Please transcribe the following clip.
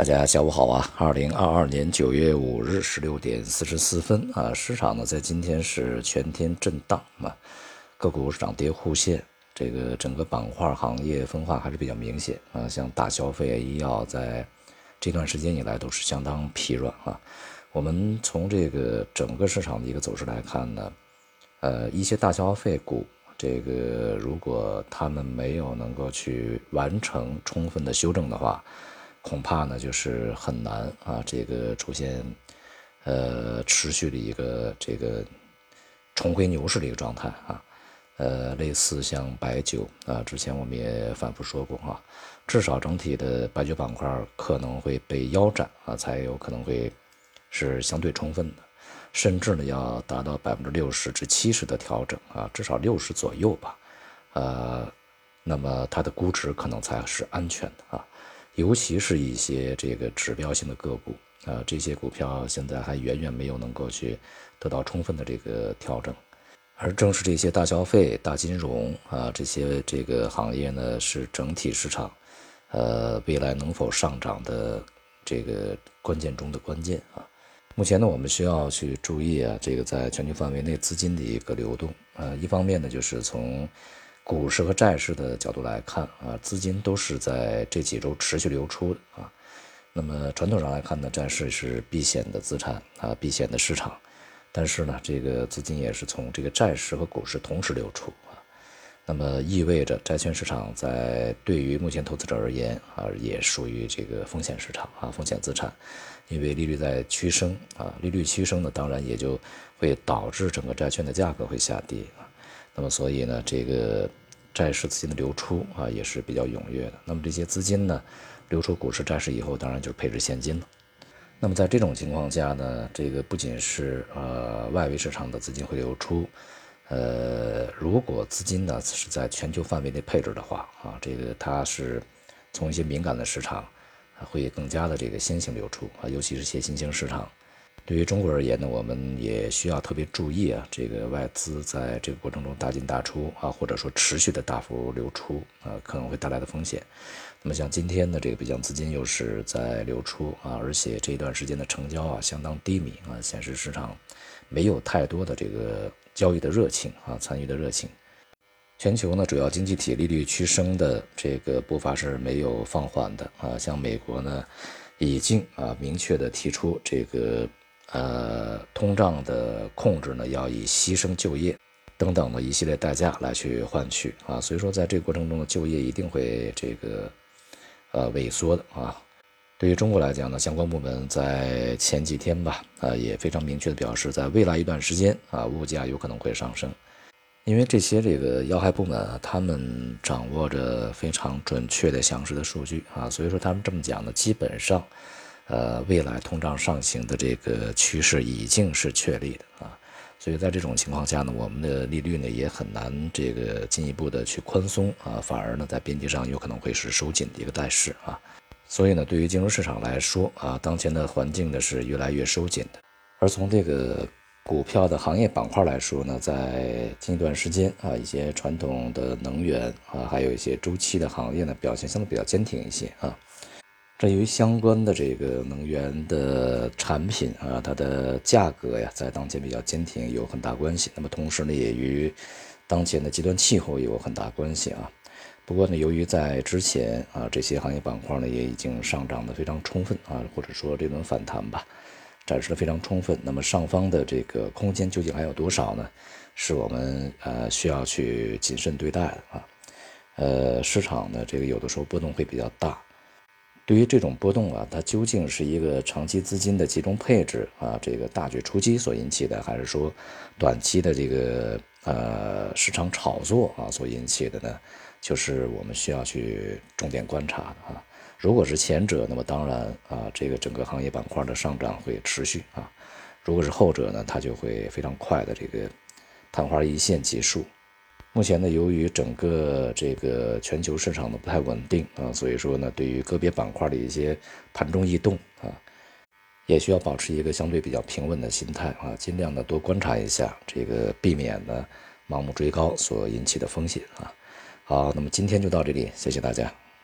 大家下午好啊！二零二二年九月五日十六点四十四分啊，市场呢在今天是全天震荡啊，个股涨跌互现，这个整个板块行业分化还是比较明显啊，像大消费、医药在这段时间以来都是相当疲软啊。我们从这个整个市场的一个走势来看呢，呃，一些大消费股，这个如果他们没有能够去完成充分的修正的话，恐怕呢，就是很难啊，这个出现，呃，持续的一个这个重回牛市的一个状态啊，呃，类似像白酒啊，之前我们也反复说过啊，至少整体的白酒板块可能会被腰斩啊，才有可能会是相对充分的，甚至呢要达到百分之六十至七十的调整啊，至少六十左右吧，呃，那么它的估值可能才是安全的啊。尤其是一些这个指标性的个股啊，这些股票现在还远远没有能够去得到充分的这个调整，而正是这些大消费、大金融啊这些这个行业呢，是整体市场呃未来能否上涨的这个关键中的关键啊。目前呢，我们需要去注意啊，这个在全球范围内资金的一个流动呃，一方面呢，就是从股市和债市的角度来看啊，资金都是在这几周持续流出的啊。那么传统上来看呢，债市是避险的资产啊，避险的市场。但是呢，这个资金也是从这个债市和股市同时流出啊。那么意味着债券市场在对于目前投资者而言啊，也属于这个风险市场啊，风险资产。因为利率在趋升啊，利率趋升呢，当然也就会导致整个债券的价格会下跌啊。那么所以呢，这个。债市资金的流出啊，也是比较踊跃的。那么这些资金呢，流出股市、债市以后，当然就是配置现金了。那么在这种情况下呢，这个不仅是呃外围市场的资金会流出，呃，如果资金呢是在全球范围内配置的话啊，这个它是从一些敏感的市场会更加的这个先行流出啊，尤其是些新兴市场。对于中国而言呢，我们也需要特别注意啊，这个外资在这个过程中大进大出啊，或者说持续的大幅流出啊，可能会带来的风险。那么像今天的这个北向资金又是在流出啊，而且这一段时间的成交啊相当低迷啊，显示市场没有太多的这个交易的热情啊，参与的热情。全球呢主要经济体利率趋升的这个步伐是没有放缓的啊，像美国呢已经啊明确的提出这个。呃，通胀的控制呢，要以牺牲就业等等的一系列代价来去换取啊，所以说在这个过程中的就业一定会这个呃萎缩的啊。对于中国来讲呢，相关部门在前几天吧，啊也非常明确的表示，在未来一段时间啊，物价有可能会上升，因为这些这个要害部门啊，他们掌握着非常准确的详实的数据啊，所以说他们这么讲呢，基本上。呃，未来通胀上行的这个趋势已经是确立的啊，所以在这种情况下呢，我们的利率呢也很难这个进一步的去宽松啊，反而呢在边际上有可能会是收紧的一个态势啊，所以呢，对于金融市场来说啊，当前的环境呢是越来越收紧的，而从这个股票的行业板块来说呢，在近一段时间啊，一些传统的能源啊，还有一些周期的行业呢，表现相对比较坚挺一些啊。这与相关的这个能源的产品啊，它的价格呀，在当前比较坚挺，有很大关系。那么同时呢，也与当前的极端气候也有很大关系啊。不过呢，由于在之前啊，这些行业板块呢也已经上涨的非常充分啊，或者说这轮反弹吧，展示的非常充分。那么上方的这个空间究竟还有多少呢？是我们呃需要去谨慎对待的啊。呃，市场呢，这个有的时候波动会比较大。对于这种波动啊，它究竟是一个长期资金的集中配置啊，这个大举出击所引起的，还是说短期的这个呃市场炒作啊所引起的呢？就是我们需要去重点观察的啊。如果是前者，那么当然啊，这个整个行业板块的上涨会持续啊；如果是后者呢，它就会非常快的这个昙花一现结束。目前呢，由于整个这个全球市场的不太稳定啊，所以说呢，对于个别板块的一些盘中异动啊，也需要保持一个相对比较平稳的心态啊，尽量的多观察一下，这个避免呢盲目追高所引起的风险啊。好，那么今天就到这里，谢谢大家。